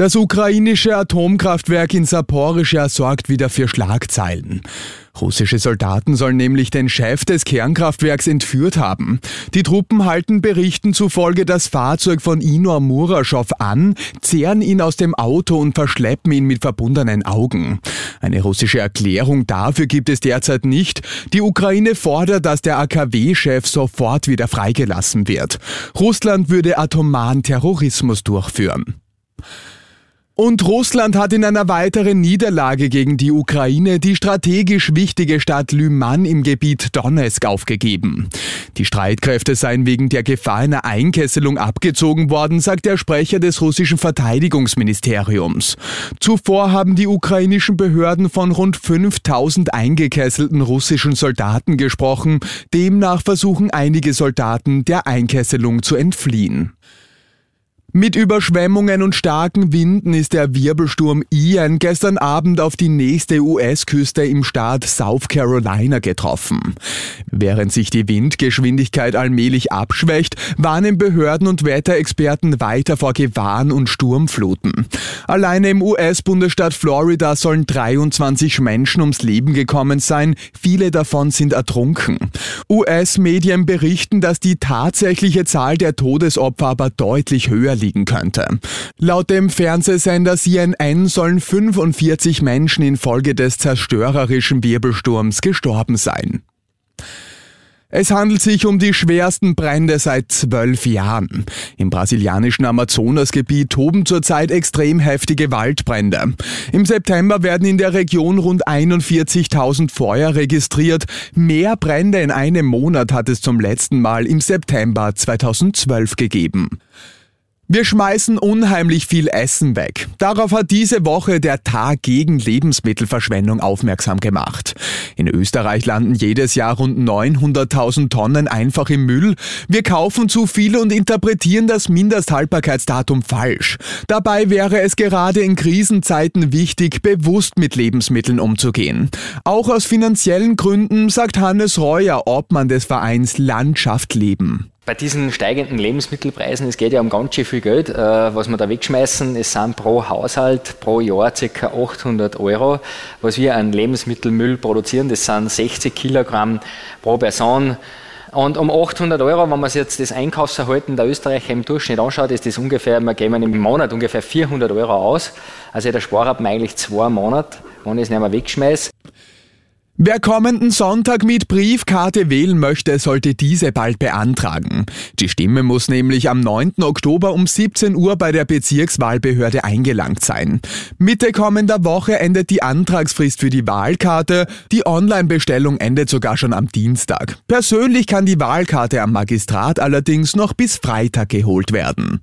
Das ukrainische Atomkraftwerk in Saporischja sorgt wieder für Schlagzeilen. Russische Soldaten sollen nämlich den Chef des Kernkraftwerks entführt haben. Die Truppen halten Berichten zufolge das Fahrzeug von Inor Muraschow an, zehren ihn aus dem Auto und verschleppen ihn mit verbundenen Augen. Eine russische Erklärung dafür gibt es derzeit nicht. Die Ukraine fordert, dass der AKW-Chef sofort wieder freigelassen wird. Russland würde atomaren Terrorismus durchführen. Und Russland hat in einer weiteren Niederlage gegen die Ukraine die strategisch wichtige Stadt Lyman im Gebiet Donetsk aufgegeben. Die Streitkräfte seien wegen der Gefahr einer Einkesselung abgezogen worden, sagt der Sprecher des russischen Verteidigungsministeriums. Zuvor haben die ukrainischen Behörden von rund 5000 eingekesselten russischen Soldaten gesprochen. Demnach versuchen einige Soldaten der Einkesselung zu entfliehen. Mit Überschwemmungen und starken Winden ist der Wirbelsturm Ian gestern Abend auf die nächste US-Küste im Staat South Carolina getroffen. Während sich die Windgeschwindigkeit allmählich abschwächt, warnen Behörden und Wetterexperten weiter vor Gewahren und Sturmfluten. Alleine im US-Bundesstaat Florida sollen 23 Menschen ums Leben gekommen sein, viele davon sind ertrunken. US-Medien berichten, dass die tatsächliche Zahl der Todesopfer aber deutlich höher liegen könnte. Laut dem Fernsehsender CNN sollen 45 Menschen infolge des zerstörerischen Wirbelsturms gestorben sein. Es handelt sich um die schwersten Brände seit zwölf Jahren. Im brasilianischen Amazonasgebiet toben zurzeit extrem heftige Waldbrände. Im September werden in der Region rund 41.000 Feuer registriert. Mehr Brände in einem Monat hat es zum letzten Mal im September 2012 gegeben. Wir schmeißen unheimlich viel Essen weg. Darauf hat diese Woche der Tag gegen Lebensmittelverschwendung aufmerksam gemacht. In Österreich landen jedes Jahr rund 900.000 Tonnen einfach im Müll. Wir kaufen zu viel und interpretieren das Mindesthaltbarkeitsdatum falsch. Dabei wäre es gerade in Krisenzeiten wichtig, bewusst mit Lebensmitteln umzugehen. Auch aus finanziellen Gründen sagt Hannes Reuer, Obmann des Vereins Landschaft leben bei diesen steigenden Lebensmittelpreisen, es geht ja um ganz schön viel Geld, äh, was wir da wegschmeißen. Es sind pro Haushalt pro Jahr ca. 800 Euro, was wir an Lebensmittelmüll produzieren. Das sind 60 Kilogramm pro Person. Und um 800 Euro, wenn man sich jetzt das Einkaufsverhalten der Österreicher im Durchschnitt anschaut, ist das ungefähr, wir geben im Monat ungefähr 400 Euro aus. Also der Spar hat eigentlich zwei Monate, wenn ich es nicht mehr wegschmeiße. Wer kommenden Sonntag mit Briefkarte wählen möchte, sollte diese bald beantragen. Die Stimme muss nämlich am 9. Oktober um 17 Uhr bei der Bezirkswahlbehörde eingelangt sein. Mitte kommender Woche endet die Antragsfrist für die Wahlkarte. Die Online-Bestellung endet sogar schon am Dienstag. Persönlich kann die Wahlkarte am Magistrat allerdings noch bis Freitag geholt werden.